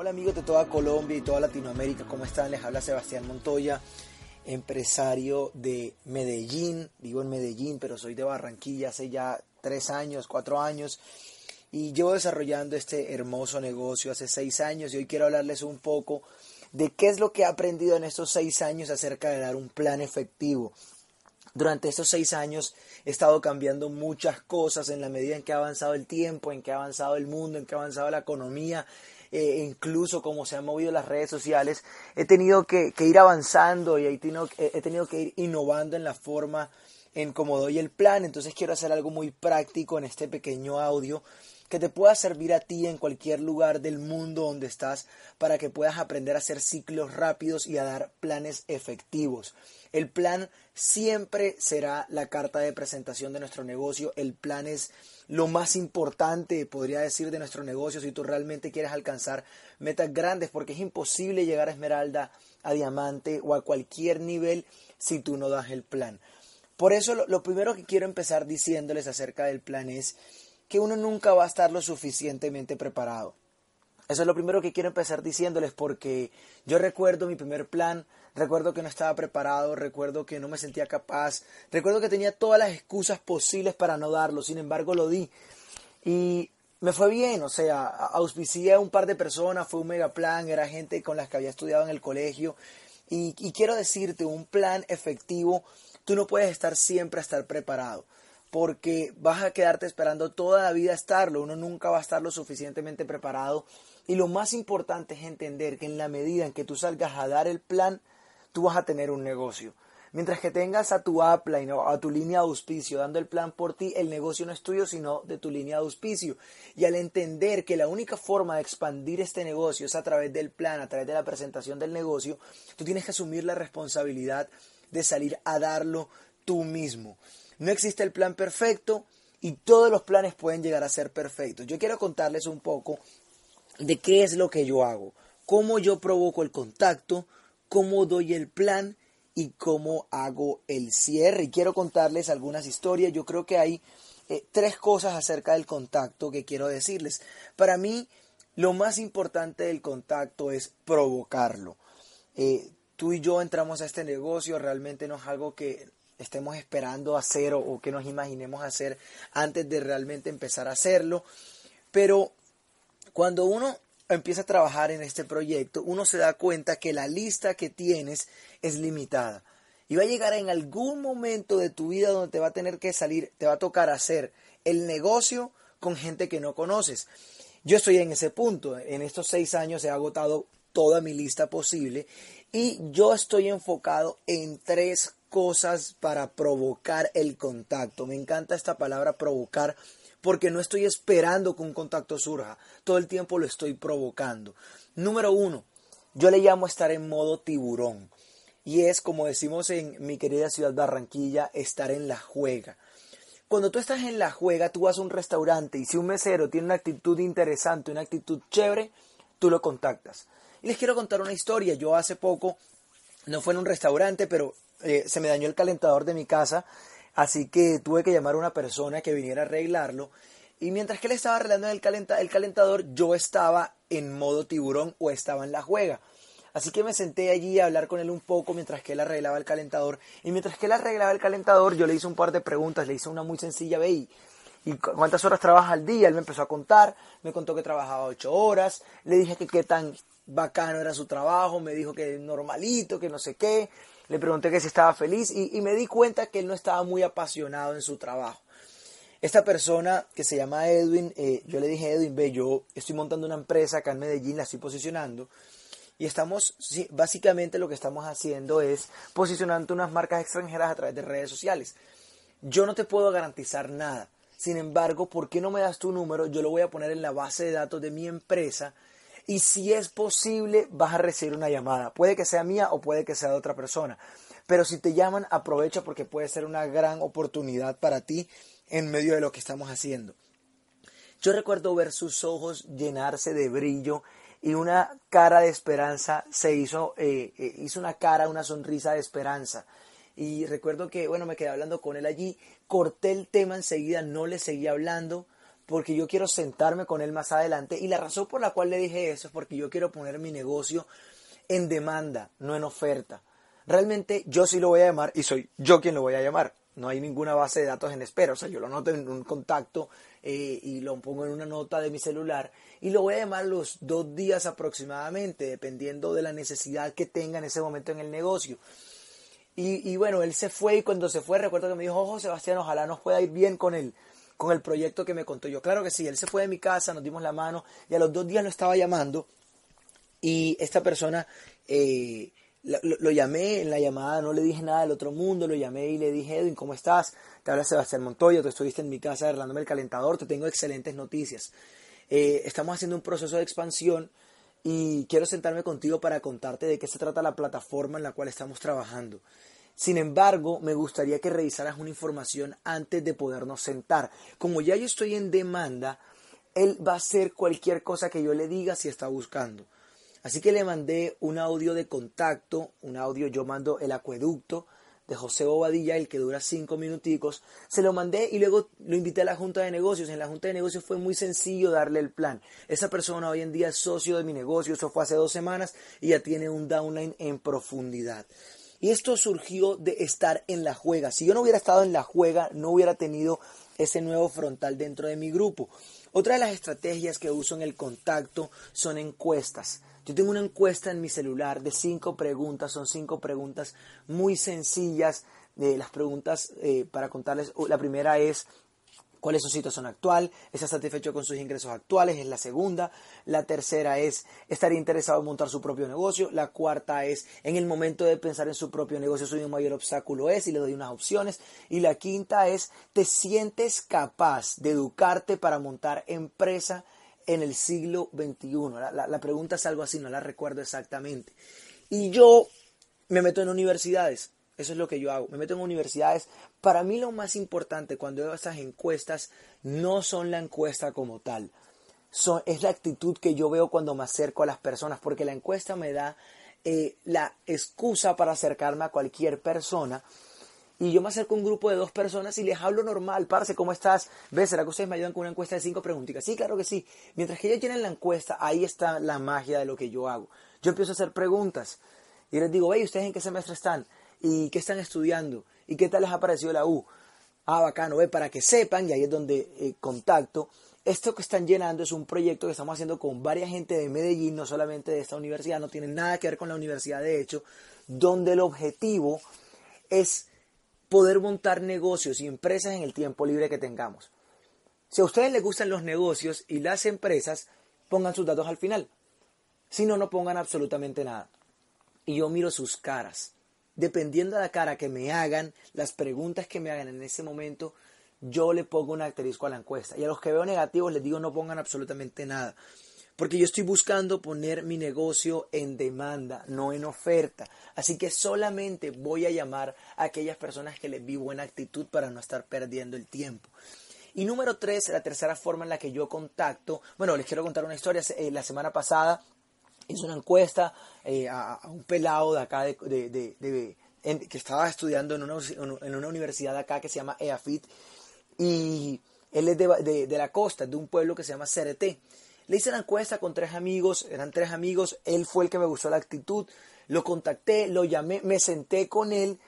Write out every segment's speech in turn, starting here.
Hola amigos de toda Colombia y toda Latinoamérica, ¿cómo están? Les habla Sebastián Montoya, empresario de Medellín, vivo en Medellín, pero soy de Barranquilla hace ya tres años, cuatro años, y llevo desarrollando este hermoso negocio hace seis años y hoy quiero hablarles un poco de qué es lo que he aprendido en estos seis años acerca de dar un plan efectivo. Durante estos seis años he estado cambiando muchas cosas en la medida en que ha avanzado el tiempo, en que ha avanzado el mundo, en que ha avanzado la economía, eh, incluso como se han movido las redes sociales, he tenido que, ir avanzando y he tenido, he tenido que ir innovando en la forma en cómo doy el plan. Entonces quiero hacer algo muy práctico en este pequeño audio que te pueda servir a ti en cualquier lugar del mundo donde estás para que puedas aprender a hacer ciclos rápidos y a dar planes efectivos. El plan siempre será la carta de presentación de nuestro negocio. El plan es lo más importante, podría decir, de nuestro negocio si tú realmente quieres alcanzar metas grandes, porque es imposible llegar a esmeralda, a diamante o a cualquier nivel si tú no das el plan. Por eso lo, lo primero que quiero empezar diciéndoles acerca del plan es que uno nunca va a estar lo suficientemente preparado. Eso es lo primero que quiero empezar diciéndoles porque yo recuerdo mi primer plan, recuerdo que no estaba preparado, recuerdo que no me sentía capaz, recuerdo que tenía todas las excusas posibles para no darlo, sin embargo lo di. Y me fue bien, o sea, auspicié a un par de personas, fue un mega plan, era gente con las que había estudiado en el colegio. Y, y quiero decirte, un plan efectivo, tú no puedes estar siempre a estar preparado porque vas a quedarte esperando toda la vida estarlo, uno nunca va a estar lo suficientemente preparado y lo más importante es entender que en la medida en que tú salgas a dar el plan, tú vas a tener un negocio. Mientras que tengas a tu upline o a tu línea de auspicio dando el plan por ti, el negocio no es tuyo, sino de tu línea de auspicio. Y al entender que la única forma de expandir este negocio es a través del plan, a través de la presentación del negocio, tú tienes que asumir la responsabilidad de salir a darlo tú mismo. No existe el plan perfecto y todos los planes pueden llegar a ser perfectos. Yo quiero contarles un poco de qué es lo que yo hago, cómo yo provoco el contacto, cómo doy el plan y cómo hago el cierre. Y quiero contarles algunas historias. Yo creo que hay eh, tres cosas acerca del contacto que quiero decirles. Para mí, lo más importante del contacto es provocarlo. Eh, tú y yo entramos a este negocio, realmente no es algo que estemos esperando hacer o, que nos imaginemos hacer antes de realmente empezar a hacerlo. Pero cuando uno empieza a trabajar en este proyecto, uno se da cuenta que la lista que tienes es limitada. Y va a llegar en algún momento de tu vida donde te va a tener que salir, te va a tocar hacer el negocio con gente que no conoces. Yo estoy en ese punto. En estos seis años he agotado toda mi lista posible y yo estoy enfocado en tres cosas para provocar el contacto. Me encanta esta palabra provocar porque no estoy esperando que un contacto surja, todo el tiempo lo estoy provocando. Número uno, yo le llamo estar en modo tiburón y es como decimos en mi querida ciudad Barranquilla, estar en la juega. Cuando tú estás en la juega, tú vas a un restaurante y si un mesero tiene una actitud interesante, una actitud chévere, tú lo contactas. Y les quiero contar una historia. Yo hace poco, no fue en un restaurante, pero eh, se me dañó el calentador de mi casa, así que tuve que llamar a una persona que viniera a arreglarlo. Y mientras que él estaba arreglando el, calentador, yo estaba en modo tiburón o estaba en la juega. Así que me senté allí a hablar con él un poco mientras que él arreglaba el calentador. Y mientras que él arreglaba el calentador, yo le hice un par de preguntas. Le hice una muy sencilla, ve, ¿y cuántas horas trabaja al día? Él me empezó a contar, me contó que trabajaba ocho horas. Le dije que qué tan bacano era su trabajo, me dijo que normalito, que no sé qué le pregunté que si estaba feliz y, me di cuenta que él no estaba muy apasionado en su trabajo. Esta persona que se llama Edwin, eh, yo le dije, Edwin, ve, yo estoy montando una empresa acá en Medellín, la estoy posicionando. Y estamos, básicamente lo que estamos haciendo es posicionando unas marcas extranjeras a través de redes sociales. Yo no te puedo garantizar nada. Sin embargo, ¿por qué no me das tu número? Yo lo voy a poner en la base de datos de mi empresa y si es posible vas a recibir una llamada. Puede que sea mía o puede que sea de otra persona. Pero si te llaman, aprovecha porque puede ser una gran oportunidad para ti en medio de lo que estamos haciendo. Yo recuerdo ver sus ojos llenarse de brillo y una cara de esperanza se hizo, eh, eh, hizo una cara, una sonrisa de esperanza. Y recuerdo que, bueno, me quedé hablando con él allí, corté el tema enseguida, no le seguí hablando, porque yo quiero sentarme con él más adelante y la razón por la cual le dije eso es porque yo quiero poner mi negocio en demanda, no en oferta. Realmente yo sí lo voy a llamar y soy yo quien lo voy a llamar. No hay ninguna base de datos en espera, o sea, yo lo anoto en un contacto eh, y lo pongo en una nota de mi celular y lo voy a llamar los dos días aproximadamente, dependiendo de la necesidad que tenga en ese momento en el negocio. Y, bueno, él se fue y cuando se fue recuerdo que me dijo, ojo Sebastián, ojalá nos pueda ir bien con él con el proyecto que me contó yo. Claro que sí, él se fue de mi casa, nos dimos la mano y a los dos días lo estaba llamando y esta persona eh, lo, llamé en la llamada, no le dije nada del otro mundo, lo llamé y le dije, Edwin, ¿cómo estás? Te habla Sebastián Montoya, tú estuviste en mi casa arreglándome el calentador, te tengo excelentes noticias. Eh, estamos haciendo un proceso de expansión y quiero sentarme contigo para contarte de qué se trata la plataforma en la cual estamos trabajando. Sin embargo, me gustaría que revisaras una información antes de podernos sentar. Como ya yo estoy en demanda, él va a hacer cualquier cosa que yo le diga si está buscando. Así que le mandé un audio de contacto, un audio, yo mando el acueducto de José Bobadilla, el que dura cinco minuticos, se lo mandé y luego lo invité a la Junta de Negocios. En la Junta de Negocios fue muy sencillo darle el plan. Esa persona hoy en día es socio de mi negocio, eso fue hace dos semanas y ya tiene un downline en profundidad. Y esto surgió de estar en la juega. Si yo no hubiera estado en la juega, no hubiera tenido ese nuevo frontal dentro de mi grupo. Otra de las estrategias que uso en el contacto son encuestas. Yo tengo una encuesta en mi celular de cinco preguntas, son cinco preguntas muy sencillas. De las preguntas eh, para contarles, la primera es cuál es su situación actual, está satisfecho con sus ingresos actuales, es la segunda. La tercera es, estaría interesado en montar su propio negocio. La cuarta es, en el momento de pensar en su propio negocio, su mayor obstáculo es, y le doy unas opciones. Y la quinta es, ¿te sientes capaz de educarte para montar empresa en el siglo XXI? La, la pregunta es algo así, no la recuerdo exactamente. Y yo me meto en universidades eso es lo que yo hago. Me meto en universidades. Para mí lo más importante cuando veo estas encuestas no son la encuesta como tal. es la actitud que yo veo cuando me acerco a las personas, porque la encuesta me da eh, la excusa para acercarme a cualquier persona. Y yo me acerco a un grupo de dos personas y les hablo normal, parce, ¿cómo estás? ¿Ves? ¿Será que ustedes me ayudan con una encuesta de cinco preguntitas? Sí, claro que sí. Mientras que ellos llenen la encuesta, ahí está la magia de lo que yo hago. Yo empiezo a hacer preguntas y les digo, hey, ¿ustedes en qué semestre están? y qué están estudiando y qué tal les ha parecido la U. Ah, bacano, ve, para que sepan, y ahí es donde eh, contacto, esto que están llenando es un proyecto que estamos haciendo con varias gente de Medellín, no solamente de esta universidad, no tiene nada que ver con la universidad de hecho, donde el objetivo es poder montar negocios y empresas en el tiempo libre que tengamos. Si a ustedes les gustan los negocios y las empresas, pongan sus datos al final. Si no, no pongan absolutamente nada. Y yo miro sus caras dependiendo de la cara que me hagan, las preguntas que me hagan en ese momento, yo le pongo un asterisco a la encuesta. Y a los que veo negativos les digo no pongan absolutamente nada. Porque yo estoy buscando poner mi negocio en demanda, no en oferta. Así que solamente voy a llamar a aquellas personas que les vi buena actitud para no estar perdiendo el tiempo. Y número tres, la tercera forma en la que yo contacto. Bueno, les quiero contar una historia. Eh, la semana pasada hizo una encuesta eh, a, un pelado de acá de, que estaba estudiando en una, universidad acá que se llama EAFIT y él es de, de, la costa, de un pueblo que se llama Cereté. Le hice la encuesta con tres amigos, eran tres amigos, él fue el que me gustó la actitud, lo contacté, lo llamé, me senté con él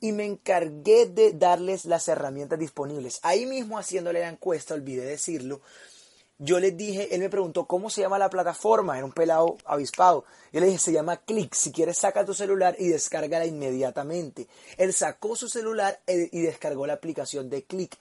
y me encargué de darles las herramientas disponibles. Ahí mismo haciéndole la encuesta, olvidé decirlo, yo les dije, él me preguntó cómo se llama la plataforma, era un pelado avispado. Yo le dije, se llama Click, si quieres saca tu celular y descárgala inmediatamente. Él sacó su celular eh, y descargó la aplicación de Click.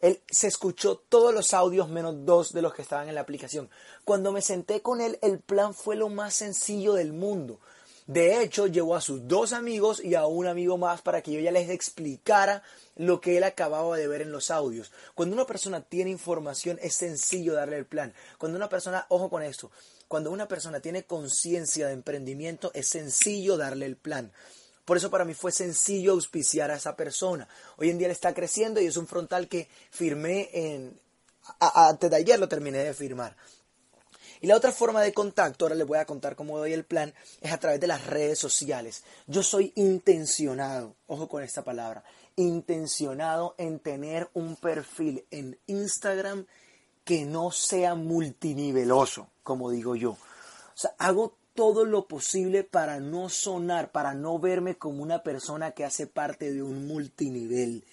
Él se escuchó todos los audios menos dos de los que estaban en la aplicación. Cuando me senté con él, el plan fue lo más sencillo del mundo. De hecho, llevó a sus dos amigos y a un amigo más para que yo ya les explicara lo que él acababa de ver en los audios. Cuando una persona tiene información es sencillo darle el plan. Cuando una persona, ojo con esto, cuando una persona tiene conciencia de emprendimiento es sencillo darle el plan. Por eso para mí fue sencillo auspiciar a esa persona. Hoy en día él está creciendo y es un frontal que firmé en... antes de ayer lo terminé de firmar. Y la otra forma de contacto, ahora les voy a contar cómo doy el plan, es a través de las redes sociales. Yo soy intencionado, ojo con esta palabra, intencionado en tener un perfil en Instagram que no sea multiniveloso, como digo yo. O sea, hago todo lo posible para no sonar, para no verme como una persona que hace parte de un multinivel.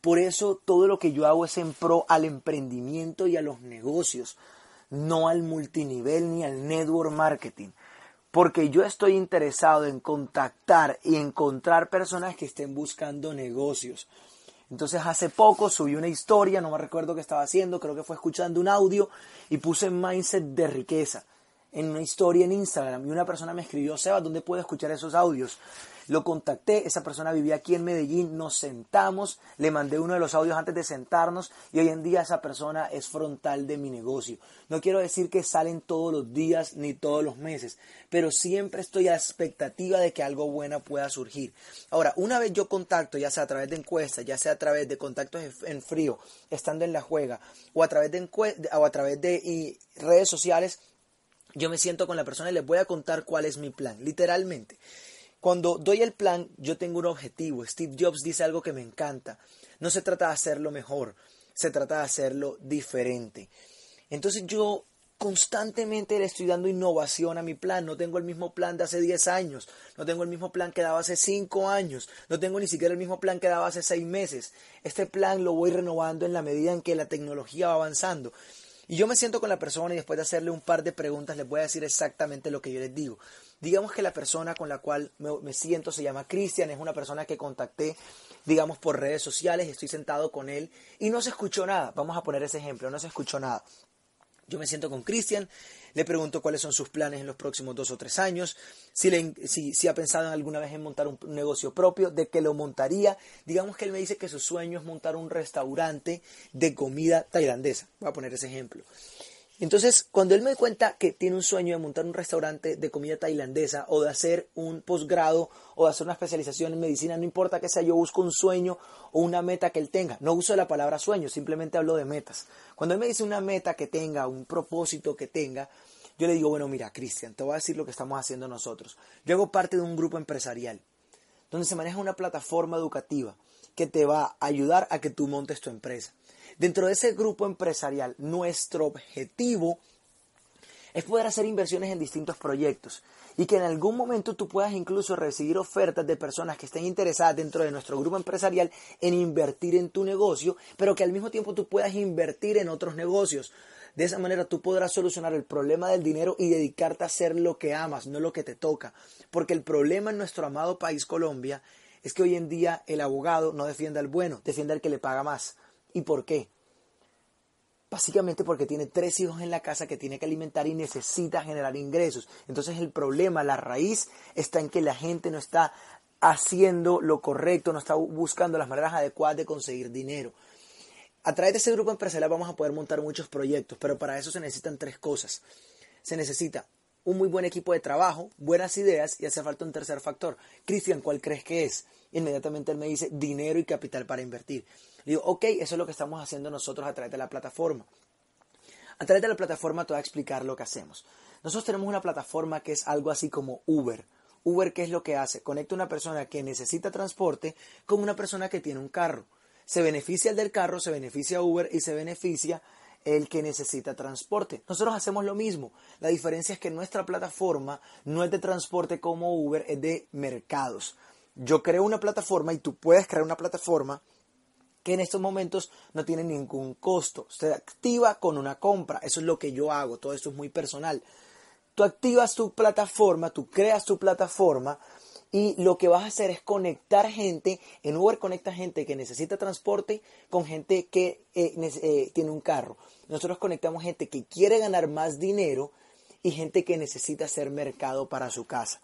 Por eso todo lo que yo hago es en pro al emprendimiento y a los negocios, no al multinivel ni al network marketing. Porque yo estoy interesado en contactar y encontrar personas que estén buscando negocios. Entonces hace poco subí una historia, no me recuerdo qué estaba haciendo, creo que fue escuchando un audio y puse mindset de riqueza en una historia en Instagram y una persona me escribió, Seba, ¿dónde puedo escuchar esos audios? Lo contacté, esa persona vivía aquí en Medellín, nos sentamos, le mandé uno de los audios antes de sentarnos y hoy en día esa persona es frontal de mi negocio. No quiero decir que salen todos los días ni todos los meses, pero siempre estoy a la expectativa de que algo bueno pueda surgir. Ahora, una vez yo contacto, ya sea a través de encuestas, ya sea a través de contactos en frío, estando en la juega, o a través de, o a través de redes sociales, yo me siento con la persona y les voy a contar cuál es mi plan, literalmente. Cuando doy el plan, yo tengo un objetivo. Steve Jobs dice algo que me encanta. No se trata de hacerlo mejor, se trata de hacerlo diferente. Entonces yo constantemente le estoy dando innovación a mi plan. No tengo el mismo plan de hace 10 años, no tengo el mismo plan que daba hace 5 años, no tengo ni siquiera el mismo plan que daba hace 6 meses. Este plan lo voy renovando en la medida en que la tecnología va avanzando. Y yo me siento con la persona y después de hacerle un par de preguntas les voy a decir exactamente lo que yo les digo. Digamos que la persona con la cual me, siento se llama Cristian, es una persona que contacté, digamos, por redes sociales, estoy sentado con él y no se escuchó nada. Vamos a poner ese ejemplo, no se escuchó nada. Yo me siento con Cristian, le pregunto cuáles son sus planes en los próximos dos o tres años, si, si, ha pensado alguna vez en montar un negocio propio, de que lo montaría. Digamos que él me dice que su sueño es montar un restaurante de comida tailandesa. Voy a poner ese ejemplo. Entonces, cuando él me cuenta que tiene un sueño de montar un restaurante de comida tailandesa o de hacer un posgrado o de hacer una especialización en medicina, no importa que sea, yo busco un sueño o una meta que él tenga. No uso la palabra sueño, simplemente hablo de metas. Cuando él me dice una meta que tenga, un propósito que tenga, yo le digo, bueno, mira, Cristian, te voy a decir lo que estamos haciendo nosotros. Yo hago parte de un grupo empresarial donde se maneja una plataforma educativa que te va a ayudar a que tú montes tu empresa. Dentro de ese grupo empresarial, nuestro objetivo es poder hacer inversiones en distintos proyectos y que en algún momento tú puedas incluso recibir ofertas de personas que estén interesadas dentro de nuestro grupo empresarial en invertir en tu negocio, pero que al mismo tiempo tú puedas invertir en otros negocios. De esa manera tú podrás solucionar el problema del dinero y dedicarte a hacer lo que amas, no lo que te toca. Porque el problema en nuestro amado país Colombia es que hoy en día el abogado no defiende al bueno, defiende al que le paga más. ¿Y por qué? Básicamente porque tiene tres hijos en la casa que tiene que alimentar y necesita generar ingresos. Entonces el problema, la raíz, está en que la gente no está haciendo lo correcto, no está buscando las maneras adecuadas de conseguir dinero. A través de ese grupo empresarial vamos a poder montar muchos proyectos, pero para eso se necesitan tres cosas. Se necesita un muy buen equipo de trabajo, buenas ideas y hace falta un tercer factor. Cristian, ¿cuál crees que es? Inmediatamente él me dice dinero y capital para invertir. Digo, ok, eso es lo que estamos haciendo nosotros a través de la plataforma. A través de la plataforma te voy a explicar lo que hacemos. Nosotros tenemos una plataforma que es algo así como Uber. Uber, ¿qué es lo que hace? Conecta a una persona que necesita transporte con una persona que tiene un carro. Se beneficia el del carro, se beneficia Uber y se beneficia el que necesita transporte. Nosotros hacemos lo mismo. La diferencia es que nuestra plataforma no es de transporte como Uber, es de mercados. Yo creo una plataforma y tú puedes crear una plataforma que en estos momentos no tiene ningún costo. Se activa con una compra. Eso es lo que yo hago. Todo esto es muy personal. Tú activas tu plataforma, tú creas tu plataforma y lo que vas a hacer es conectar gente, en Uber conecta gente que necesita transporte con gente que eh, eh, tiene un carro. Nosotros conectamos gente que quiere ganar más dinero y gente que necesita hacer mercado para su casa.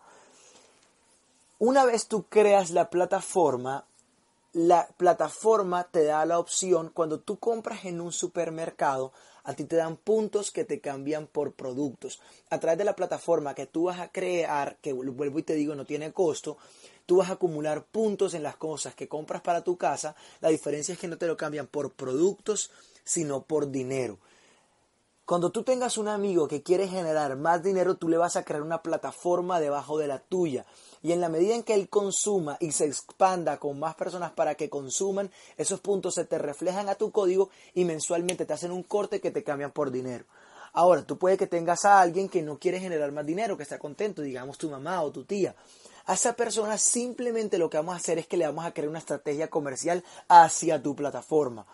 Una vez tú creas la plataforma, la plataforma te da la opción, cuando tú compras en un supermercado, a ti te dan puntos que te cambian por productos. A través de la plataforma que tú vas a crear, que vuelvo y te digo, no tiene costo, tú vas a acumular puntos en las cosas que compras para tu casa. La diferencia es que no te lo cambian por productos, sino por dinero. Cuando tú tengas un amigo que quiere generar más dinero, tú le vas a crear una plataforma debajo de la tuya. Y en la medida en que él consuma y se expanda con más personas para que consuman, esos puntos se te reflejan a tu código y mensualmente te hacen un corte que te cambian por dinero. Ahora, tú puedes que tengas a alguien que no quiere generar más dinero, que está contento, digamos tu mamá o tu tía. A esa persona simplemente lo que vamos a hacer es que le vamos a crear una estrategia comercial hacia tu plataforma.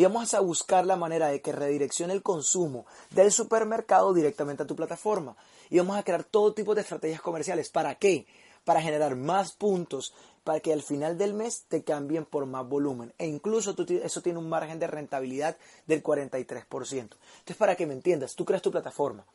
Y vamos a buscar la manera de que redireccione el consumo del supermercado directamente a tu plataforma. Y vamos a crear todo tipo de estrategias comerciales. ¿Para qué? Para generar más puntos, para que al final del mes te cambien por más volumen. E incluso eso tiene un margen de rentabilidad del 43%. Entonces, para que me entiendas, tú creas tu plataforma.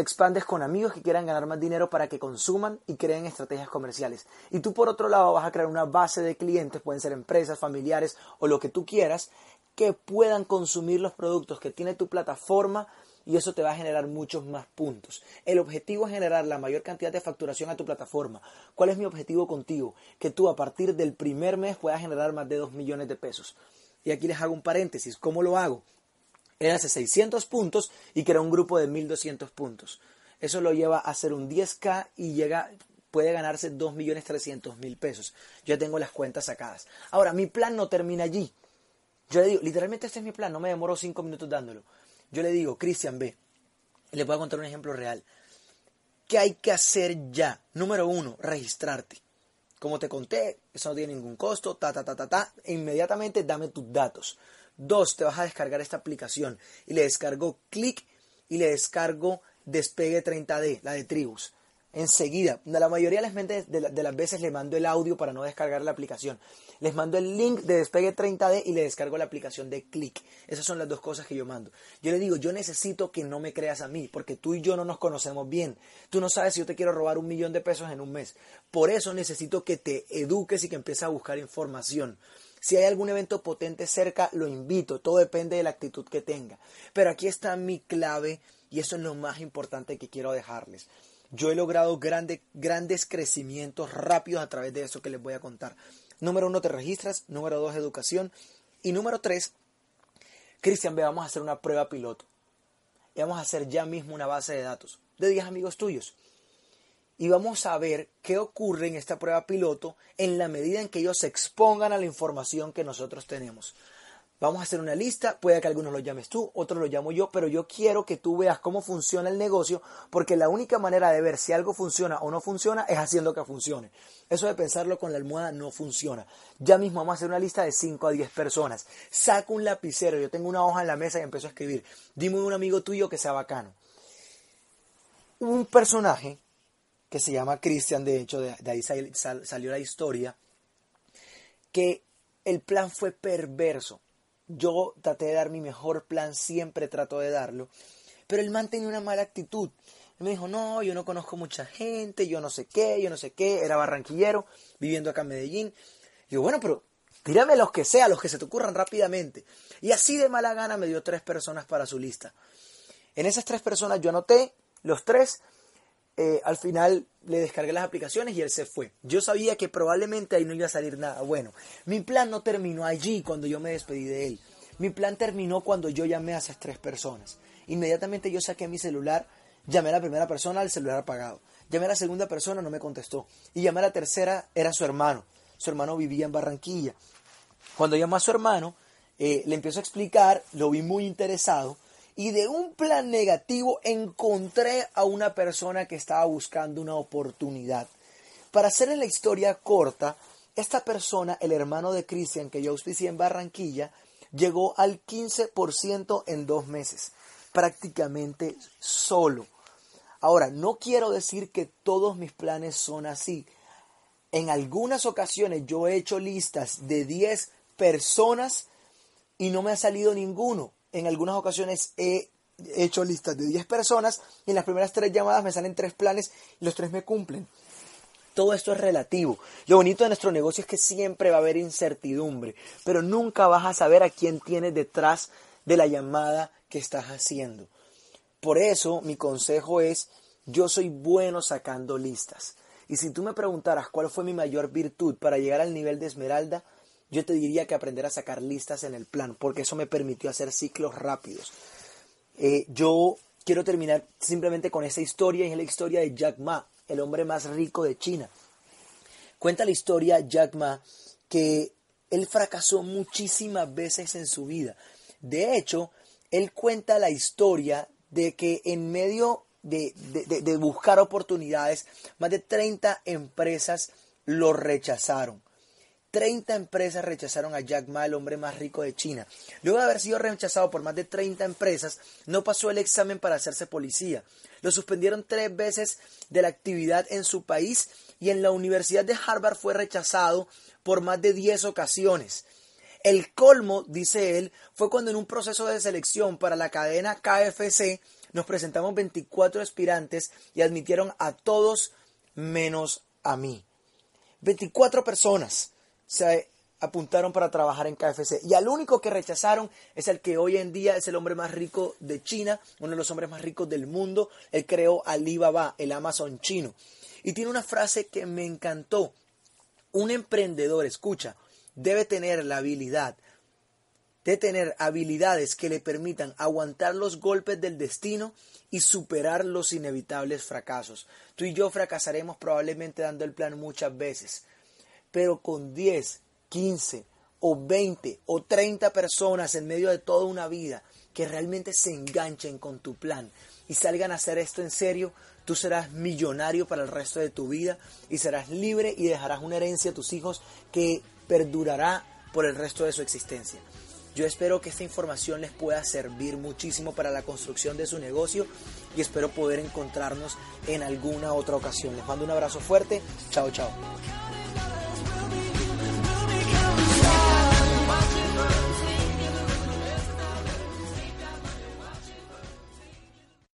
Te expandes con amigos que quieran ganar más dinero para que consuman y creen estrategias comerciales. Y tú por otro lado vas a crear una base de clientes, pueden ser empresas, familiares o lo que tú quieras, que puedan consumir los productos que tiene tu plataforma y eso te va a generar muchos más puntos. El objetivo es generar la mayor cantidad de facturación a tu plataforma. ¿Cuál es mi objetivo contigo? Que tú a partir del primer mes puedas generar más de 2 millones de pesos. Y aquí les hago un paréntesis. ¿Cómo lo hago? Él hace 600 puntos y crea un grupo de 1200 puntos. Eso lo lleva a hacer un 10K y llega, puede ganarse 2.300.000 pesos. Yo tengo las cuentas sacadas. Ahora, mi plan no termina allí. Yo le digo, literalmente este es mi plan, no me demoro 5 minutos dándolo. Yo le digo, Cristian B, le voy a contar un ejemplo real. ¿Qué hay que hacer ya? Número uno, registrarte. Como te conté, eso no tiene ningún costo, ta, ta, ta, ta, ta. Inmediatamente dame tus datos. Dos, te vas a descargar esta aplicación. Y le descargo Click y le descargo Despegue 30D, la de Tribus. Enseguida, la mayoría de las, veces le mando el audio para no descargar la aplicación. Les mando el link de Despegue 30D y le descargo la aplicación de Click. Esas son las dos cosas que yo mando. Yo le digo, yo necesito que no me creas a mí, porque tú y yo no nos conocemos bien. Tú no sabes si yo te quiero robar un millón de pesos en un mes. Por eso necesito que te eduques y que empieces a buscar información. Si hay algún evento potente cerca, lo invito. Todo depende de la actitud que tenga. Pero aquí está mi clave y eso es lo más importante que quiero dejarles. Yo he logrado grandes crecimientos rápidos a través de eso que les voy a contar. Número uno, te registras. Número dos, educación. Y número tres, Cristian, ve, vamos a hacer una prueba piloto. Y vamos a hacer ya mismo una base de datos de 10 amigos tuyos y vamos a ver qué ocurre en esta prueba piloto en la medida en que ellos se expongan a la información que nosotros tenemos. Vamos a hacer una lista, puede que algunos lo llames tú, otros lo llamo yo, pero yo quiero que tú veas cómo funciona el negocio, porque la única manera de ver si algo funciona o no funciona es haciendo que funcione. Eso de pensarlo con la almohada no funciona. Ya mismo vamos a hacer una lista de 5 a 10 personas. Saco un lapicero, yo tengo una hoja en la mesa y empiezo a escribir. Dime un amigo tuyo que sea bacano. Un personaje que se llama Christian, de hecho, de, ahí salió la historia, que el plan fue perverso. Yo traté de dar mi mejor plan, siempre trato de darlo, pero el man tenía una mala actitud. me dijo, no, yo no conozco mucha gente, yo no sé qué, yo no sé qué, era barranquillero, viviendo acá en Medellín. Y yo, bueno, pero tírame los que sea, los que se te ocurran rápidamente. Y así de mala gana me dio tres personas para su lista. En esas tres personas yo anoté los tres eh, al final le descargué las aplicaciones y él se fue. Yo sabía que probablemente ahí no iba a salir nada bueno. Mi plan no terminó allí cuando yo me despedí de él. Mi plan terminó cuando yo llamé a esas tres personas. Inmediatamente yo saqué mi celular, llamé a la primera persona, al celular apagado. Llamé a la segunda persona, no me contestó. Y llamé a la tercera, era su hermano. Su hermano vivía en Barranquilla. Cuando llamó a su hermano, eh, le empiezo a explicar, lo vi muy interesado y de un plan negativo encontré a una persona que estaba buscando una oportunidad. Para hacerle la historia corta, esta persona, el hermano de Cristian que yo auspicié en Barranquilla, llegó al 15% en dos meses, prácticamente solo. Ahora, no quiero decir que todos mis planes son así. En algunas ocasiones yo he hecho listas de 10 personas y no me ha salido ninguno en algunas ocasiones he hecho listas de 10 personas y en las primeras tres llamadas me salen tres planes y los tres me cumplen. Todo esto es relativo. Lo bonito de nuestro negocio es que siempre va a haber incertidumbre, pero nunca vas a saber a quién tienes detrás de la llamada que estás haciendo. Por eso mi consejo es, yo soy bueno sacando listas. Y si tú me preguntaras cuál fue mi mayor virtud para llegar al nivel de esmeralda, yo te diría que aprender a sacar listas en el plan, porque eso me permitió hacer ciclos rápidos. Eh, yo quiero terminar simplemente con esta historia, y es la historia de Jack Ma, el hombre más rico de China. Cuenta la historia Jack Ma que él fracasó muchísimas veces en su vida. De hecho, él cuenta la historia de que en medio de, de, buscar oportunidades, más de 30 empresas lo rechazaron. 30 empresas rechazaron a Jack Ma, el hombre más rico de China. Luego de haber sido rechazado por más de 30 empresas, no pasó el examen para hacerse policía. Lo suspendieron tres veces de la actividad en su país y en la Universidad de Harvard fue rechazado por más de 10 ocasiones. El colmo, dice él, fue cuando en un proceso de selección para la cadena KFC nos presentamos 24 aspirantes y admitieron a todos menos a mí. 24 personas se apuntaron para trabajar en KFC. Y al único que rechazaron es el que hoy en día es el hombre más rico de China, uno de los hombres más ricos del mundo. Él creó Alibaba, el Amazon chino. Y tiene una frase que me encantó. Un emprendedor, escucha, debe tener la habilidad de tener habilidades que le permitan aguantar los golpes del destino y superar los inevitables fracasos. Tú y yo fracasaremos probablemente dando el plan muchas veces, pero con 10, 15 o 20 o 30 personas en medio de toda una vida que realmente se enganchen con tu plan y salgan a hacer esto en serio, tú serás millonario para el resto de tu vida y serás libre y dejarás una herencia a tus hijos que perdurará por el resto de su existencia. Yo espero que esta información les pueda servir muchísimo para la construcción de su negocio y espero poder encontrarnos en alguna otra ocasión. Les mando un abrazo fuerte. Chao, chao.